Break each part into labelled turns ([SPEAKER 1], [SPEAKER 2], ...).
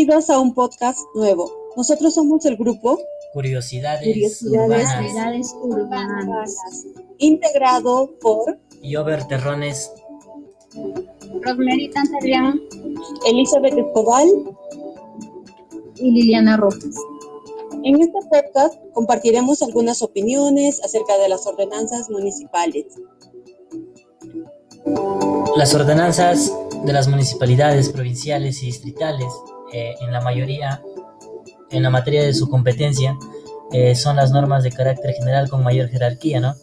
[SPEAKER 1] Bienvenidos a un podcast nuevo. Nosotros somos el grupo
[SPEAKER 2] Curiosidades,
[SPEAKER 3] Curiosidades urbanas.
[SPEAKER 1] integrado por
[SPEAKER 2] Yober Terrones,
[SPEAKER 3] Rosemary Tantarian
[SPEAKER 1] Elizabeth Escobar.
[SPEAKER 3] y Liliana Rojas.
[SPEAKER 1] En este podcast compartiremos algunas opiniones acerca de las ordenanzas municipales.
[SPEAKER 2] Las ordenanzas de las municipalidades provinciales y distritales, eh, en la mayoría, en la materia de su competencia, eh, son las normas de carácter general con mayor jerarquía, ¿no?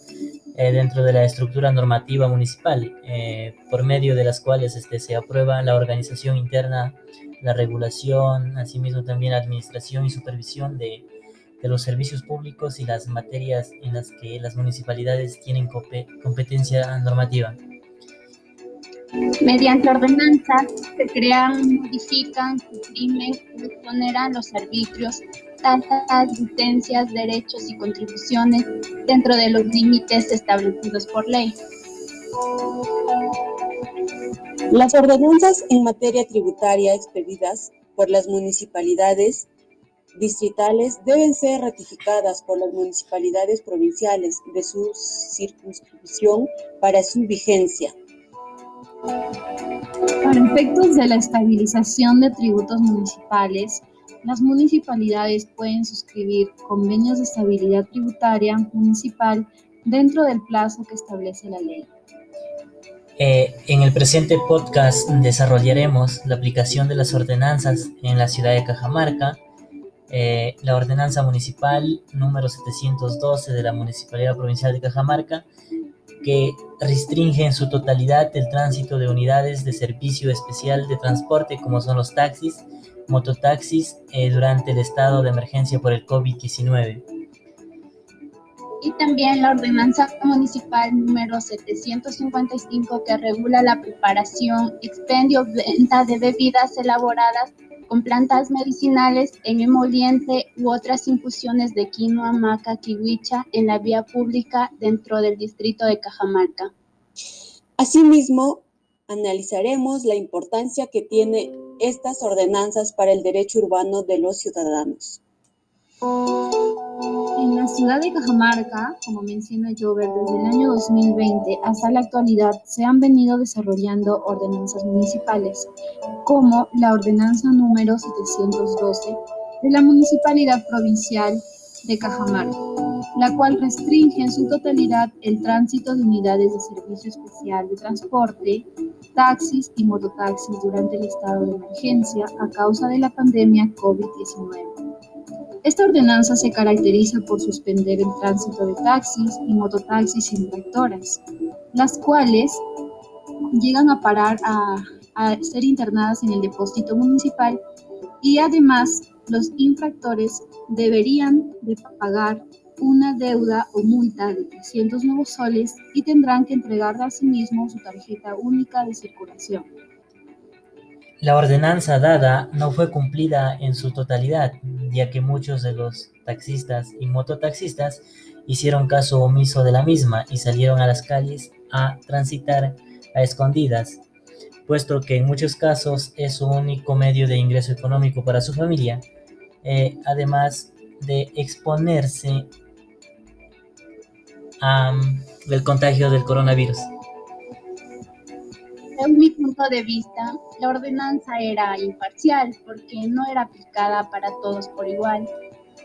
[SPEAKER 2] Eh, dentro de la estructura normativa municipal, eh, por medio de las cuales este, se aprueba la organización interna, la regulación, asimismo también la administración y supervisión de, de los servicios públicos y las materias en las que las municipalidades tienen compe- competencia normativa.
[SPEAKER 3] Mediante ordenanzas se crean, modifican, suprimen y exoneran los arbitrios, tasas, licencias, derechos y contribuciones dentro de los límites establecidos por ley.
[SPEAKER 1] Las ordenanzas en materia tributaria expedidas por las municipalidades distritales deben ser ratificadas por las municipalidades provinciales de su circunscripción para su vigencia.
[SPEAKER 4] Para efectos de la estabilización de tributos municipales, las municipalidades pueden suscribir convenios de estabilidad tributaria municipal dentro del plazo que establece la ley.
[SPEAKER 2] Eh, en el presente podcast desarrollaremos la aplicación de las ordenanzas en la ciudad de Cajamarca, eh, la ordenanza municipal número 712 de la Municipalidad Provincial de Cajamarca, que restringe en su totalidad el tránsito de unidades de servicio especial de transporte como son los taxis, mototaxis, eh, durante el estado de emergencia por el COVID-19.
[SPEAKER 3] Y también la ordenanza municipal número 755 que regula la preparación, expendio, venta de bebidas elaboradas con plantas medicinales en emoliente u otras infusiones de quinoa, maca, kiwicha en la vía pública dentro del distrito de Cajamarca.
[SPEAKER 1] Asimismo, analizaremos la importancia que tiene estas ordenanzas para el derecho urbano de los ciudadanos.
[SPEAKER 4] En la ciudad de Cajamarca, como menciona Jover, desde el año 2020 hasta la actualidad se han venido desarrollando ordenanzas municipales, como la ordenanza número 712 de la Municipalidad Provincial de Cajamarca, la cual restringe en su totalidad el tránsito de unidades de servicio especial de transporte, taxis y mototaxis durante el estado de emergencia a causa de la pandemia COVID-19. Esta ordenanza se caracteriza por suspender el tránsito de taxis y mototaxis infractoras, las cuales llegan a parar a, ser internadas en el depósito municipal y además los infractores deberían de pagar una deuda o multa de 300 nuevos soles y tendrán que entregar a sí mismos su tarjeta única de circulación.
[SPEAKER 2] La ordenanza dada no fue cumplida en su totalidad, ya que muchos de los taxistas y mototaxistas hicieron caso omiso de la misma y salieron a las calles a transitar a escondidas, puesto que en muchos casos es su único medio de ingreso económico para su familia, eh, además de exponerse al contagio del coronavirus.
[SPEAKER 3] Punto de vista, la ordenanza era imparcial porque no era aplicada para todos por igual.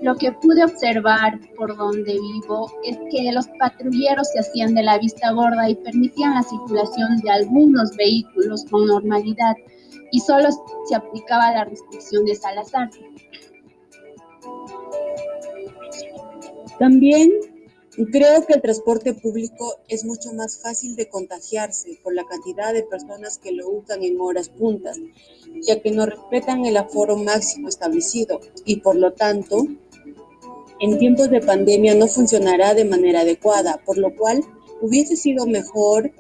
[SPEAKER 3] Lo que pude observar por donde vivo es que los patrulleros se hacían de la vista gorda y permitían la circulación de algunos vehículos con normalidad y solo se aplicaba la restricción de Salazar.
[SPEAKER 1] También creo que el transporte público es mucho más fácil de contagiarse por la cantidad de personas que lo usan en horas puntas, ya que no respetan el aforo máximo establecido. Y por lo tanto en tiempos de pandemia no funcionará de manera adecuada, por lo cual hubiese sido mejor,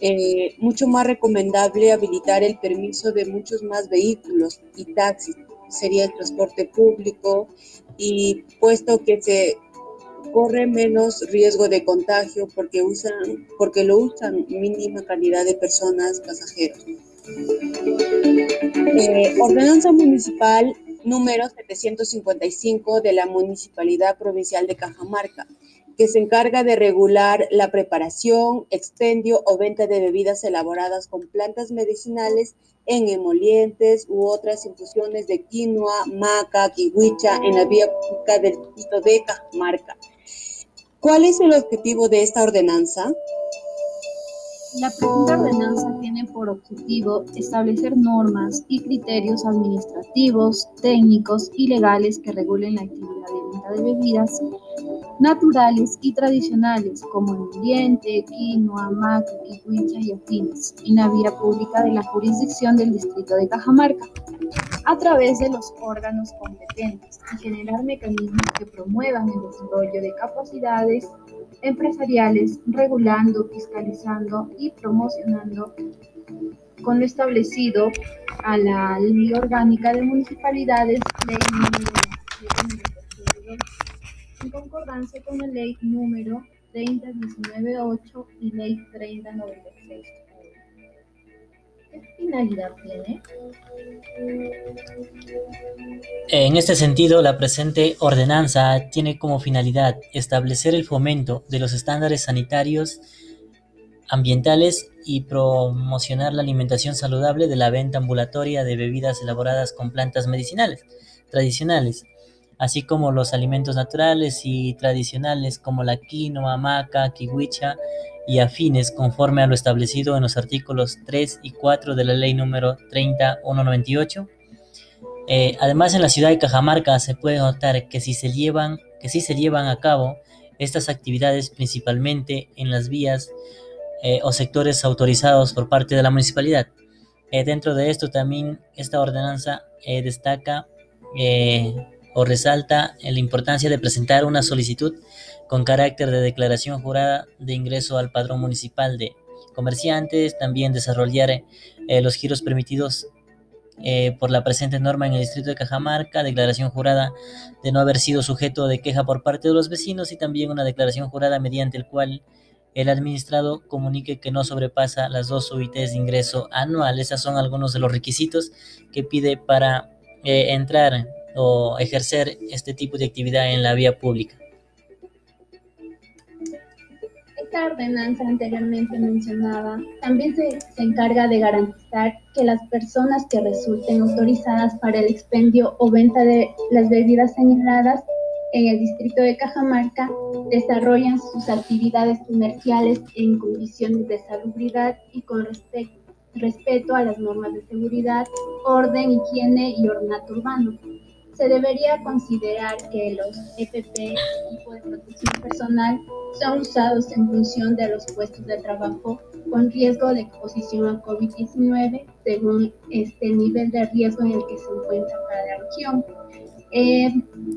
[SPEAKER 1] eh, mucho más recomendable habilitar el permiso de muchos más vehículos y taxis, sería el transporte público y puesto que se corre menos riesgo de contagio porque usan porque lo usan mínima cantidad de personas pasajeros. Eh, ordenanza municipal número 755 de la Municipalidad Provincial de Cajamarca, que se encarga de regular la preparación, expendio o venta de bebidas elaboradas con plantas medicinales en emolientes u otras infusiones de quinoa, maca, kiwicha en la vía pública del distrito de Cajamarca. ¿Cuál es el objetivo de esta ordenanza?
[SPEAKER 4] La presente ordenanza tiene por objetivo establecer normas y criterios administrativos, técnicos y legales que regulen la actividad de venta de bebidas naturales y tradicionales como el ambiente, quinoa, maca, quichuicha y afines en la vía pública de la jurisdicción del distrito de Cajamarca a través de los órganos competentes y generar mecanismos que promuevan el desarrollo de capacidades empresariales, regulando, fiscalizando y promocionando con lo establecido a la Ley Orgánica de Municipalidades, Ley en concordancia con la Ley número 3019.8 y Ley 3096. ¿Qué finalidad tiene?
[SPEAKER 2] En este sentido, la presente ordenanza tiene como finalidad establecer el fomento de los estándares sanitarios, ambientales y promocionar la alimentación saludable de la venta ambulatoria de bebidas elaboradas con plantas medicinales tradicionales, así como los alimentos naturales y tradicionales como la quinoa, maca, kiwicha y afines conforme a lo establecido en los artículos 3 y 4 de la ley número 30198. Eh, además, en la ciudad de Cajamarca se puede notar que si se llevan, que si se llevan a cabo estas actividades principalmente en las vías eh, o sectores autorizados por parte de la municipalidad. Eh, dentro de esto también esta ordenanza destaca o resalta la importancia de presentar una solicitud con carácter de declaración jurada de ingreso al padrón municipal de comerciantes, también desarrollar eh, los giros permitidos eh, por la presente norma en el distrito de Cajamarca, declaración jurada de no haber sido sujeto de queja por parte de los vecinos y también una declaración jurada mediante el cual el administrado comunique que no sobrepasa las dos UITs de ingreso anual. Esos son algunos de los requisitos que pide para eh, entrar o ejercer este tipo de actividad en la vía pública.
[SPEAKER 3] Esta ordenanza anteriormente mencionada también se, se, encarga de garantizar que las personas que resulten autorizadas para el expendio o venta de las bebidas señaladas en el distrito de Cajamarca desarrollan sus actividades comerciales en condiciones de salubridad y con respeto a las normas de seguridad, orden, higiene y ornato urbano se debería considerar que los EPP, equipo de protección personal, son usados en función de los puestos de trabajo con riesgo de exposición a COVID-19 según este nivel de riesgo en el que se encuentra cada región. Eh,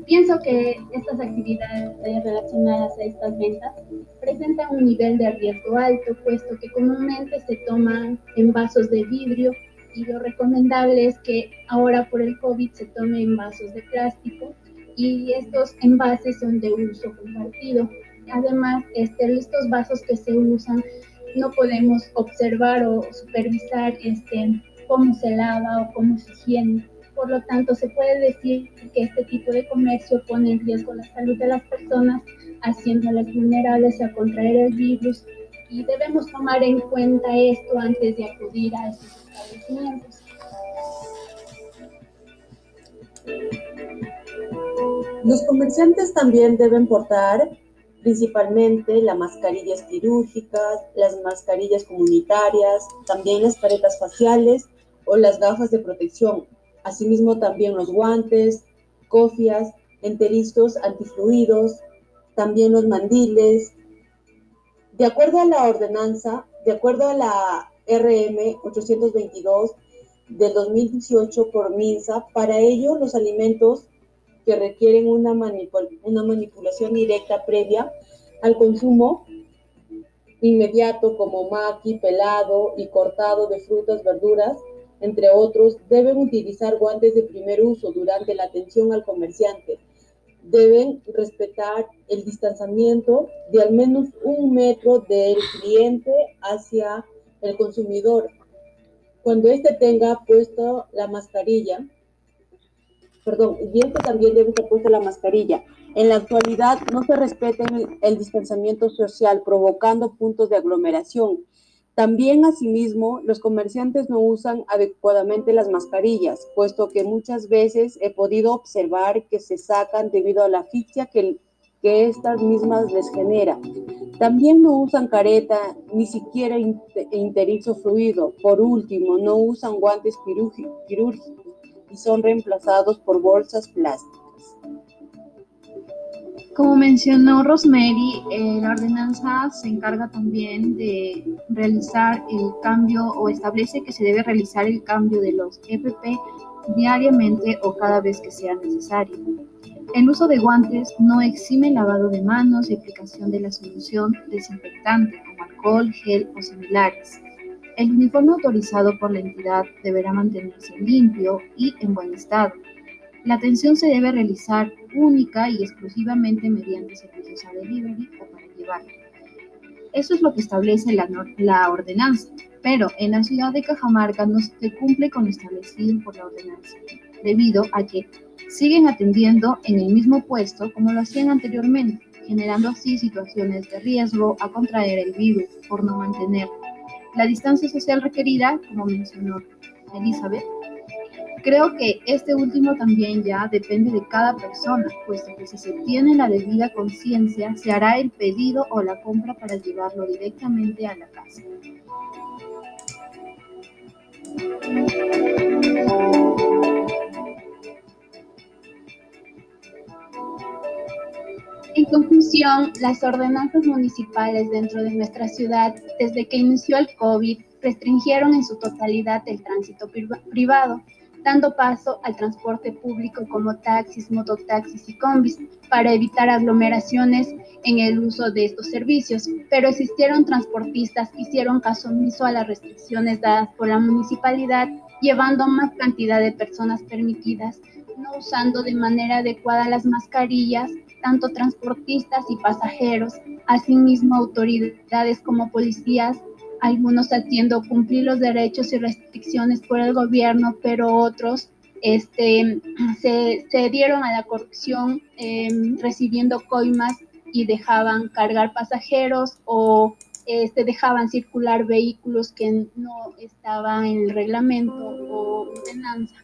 [SPEAKER 3] pienso que estas actividades relacionadas a estas ventas presentan un nivel de riesgo alto, puesto que comúnmente se toman en vasos de vidrio y lo recomendable es que ahora por el COVID se tome en vasos de plástico y estos envases son de uso compartido. Además, este, estos vasos que se usan no podemos observar o supervisar este, cómo se lava o cómo se higiene. Por lo tanto, se puede decir que este tipo de comercio pone en riesgo la salud de las personas, haciéndolas vulnerables a contraer el virus y debemos tomar en cuenta esto antes de acudir a estos establecimientos.
[SPEAKER 1] Los comerciantes también deben portar principalmente las mascarillas quirúrgicas, las mascarillas comunitarias, también las caretas faciales o las gafas de protección, asimismo también los guantes, cofias, enterizos antifluidos, también los mandiles, de acuerdo a la ordenanza, de acuerdo a la RM 822 del 2018 por MINSA, para ello los alimentos que requieren una, una manipulación directa previa al consumo inmediato como maqui, pelado y cortado de frutas, verduras, entre otros, deben utilizar guantes de primer uso durante la atención al comerciante deben respetar el distanciamiento de al menos un metro del cliente hacia el consumidor. cuando éste tenga puesto la mascarilla, perdón, y este también debe estar puesto la mascarilla. En la actualidad no se respeta el distanciamiento social, provocando puntos de aglomeración. También, asimismo, los comerciantes no usan adecuadamente las mascarillas, puesto que muchas veces he podido observar que se sacan debido a la asfixia que, que estas mismas les genera. También no usan careta, ni siquiera interizo fluido. Por último, no usan guantes quirúrgicos y son reemplazados por bolsas plásticas.
[SPEAKER 4] Como mencionó Rosemary, eh, la ordenanza se encarga también de realizar el cambio o establece que se debe realizar el cambio de los EPP diariamente o cada vez que sea necesario. El uso de guantes no exime lavado de manos y aplicación de la solución desinfectante como alcohol, gel o similares. El uniforme autorizado por la entidad deberá mantenerse limpio y en buen estado. La atención se debe realizar única y exclusivamente mediante servicios a delivery o para llevar. Eso es lo que establece la, la ordenanza, pero en la ciudad de Cajamarca no se cumple con lo establecido por la ordenanza, debido a que siguen atendiendo en el mismo puesto como lo hacían anteriormente, generando así situaciones de riesgo a contraer el virus por no mantener la distancia social requerida, como mencionó Elizabeth, Creo que este último también ya depende de cada persona, puesto que si se tiene la debida conciencia, se hará el pedido o la compra para llevarlo directamente a la casa.
[SPEAKER 3] En conclusión, las ordenanzas municipales dentro de nuestra ciudad, desde que inició el COVID, restringieron en su totalidad el tránsito privado, dando paso al transporte público como taxis, mototaxis y combis para evitar aglomeraciones en el uso de estos servicios. Pero existieron transportistas que hicieron caso omiso a las restricciones dadas por la municipalidad, llevando más cantidad de personas permitidas, no usando de manera adecuada las mascarillas, tanto transportistas y pasajeros, asimismo autoridades como policías algunos atiendo cumplir los derechos y restricciones por el gobierno, pero otros este, se, dieron a la corrupción em, recibiendo coimas y dejaban cargar pasajeros o este, dejaban circular vehículos que no estaban en el reglamento o ordenanza.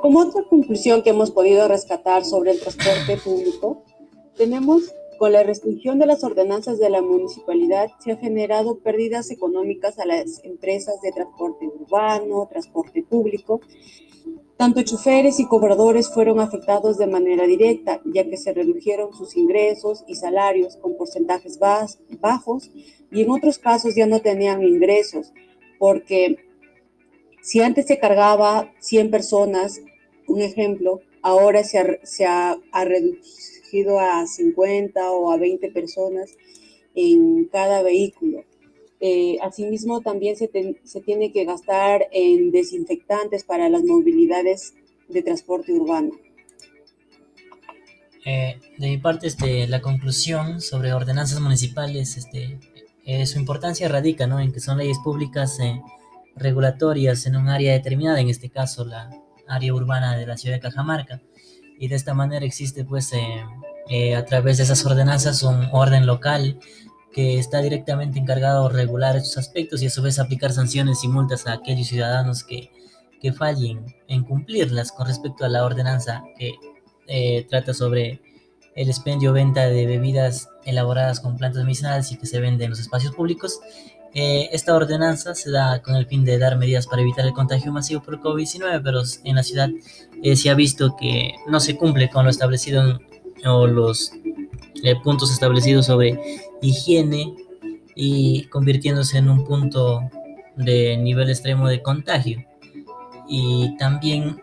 [SPEAKER 1] Como otra conclusión que hemos podido rescatar sobre el transporte público, tenemos con la restricción de las ordenanzas de la municipalidad se ha generado pérdidas económicas a las empresas de transporte urbano, transporte público. Tanto choferes y cobradores fueron afectados de manera directa, ya que se redujeron sus ingresos y salarios con porcentajes bajos y en otros casos ya no tenían ingresos, porque si antes se cargaba 100 personas, un ejemplo, ahora se ha, reducido a 50 o a 20 personas en cada vehículo. Eh, asimismo, también se, tiene que gastar en desinfectantes para las movilidades de transporte urbano.
[SPEAKER 2] Eh, de mi parte, este, la conclusión sobre ordenanzas municipales, este, eh, su importancia radica ¿no? en que son leyes públicas regulatorias en un área determinada, en este caso la, área urbana de la ciudad de Cajamarca. Y de esta manera existe pues eh, eh, a través de esas ordenanzas un orden local que está directamente encargado de regular estos aspectos y a su vez aplicar sanciones y multas a aquellos ciudadanos que, que fallen en cumplirlas con respecto a la ordenanza que eh, trata sobre el expendio venta de bebidas elaboradas con plantas medicinales y que se venden en los espacios públicos eh, esta ordenanza se da con el fin de dar medidas para evitar el contagio masivo por COVID-19, pero en la ciudad eh, se ha visto que no se cumple con lo establecido o los eh, puntos establecidos sobre higiene y convirtiéndose en un punto de nivel extremo de contagio. Y también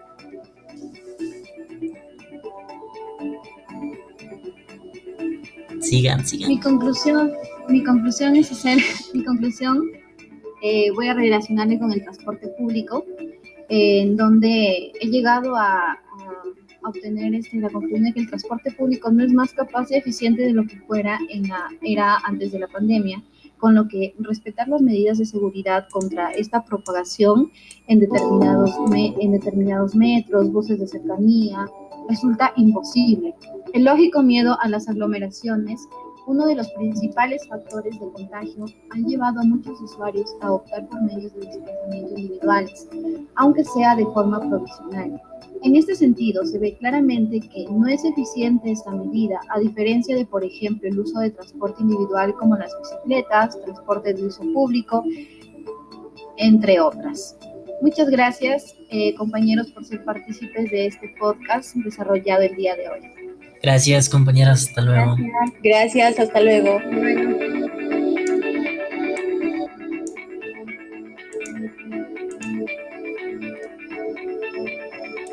[SPEAKER 2] sigan, sigan.
[SPEAKER 4] Mi conclusión mi conclusión es hacer, mi conclusión eh, voy a relacionarme con el transporte público, en donde he llegado a, a obtener este, la conclusión de que el transporte público no es más capaz y eficiente de lo que fuera en la era antes de la pandemia, con lo que respetar las medidas de seguridad contra esta propagación en determinados, en determinados metros, buses de cercanía, resulta imposible. El lógico miedo a las aglomeraciones uno de los principales factores de contagio han llevado a muchos usuarios a optar por medios de desplazamiento individuales, aunque sea de forma provisional. En este sentido, se ve claramente que no es eficiente esta medida, a diferencia de, por ejemplo, el uso de transporte individual como las bicicletas, transporte de uso público, entre otras. Muchas gracias, eh, compañeros, por ser partícipes de este podcast desarrollado el día de hoy.
[SPEAKER 2] Gracias, compañeras. Hasta luego.
[SPEAKER 1] Gracias,
[SPEAKER 3] hasta luego.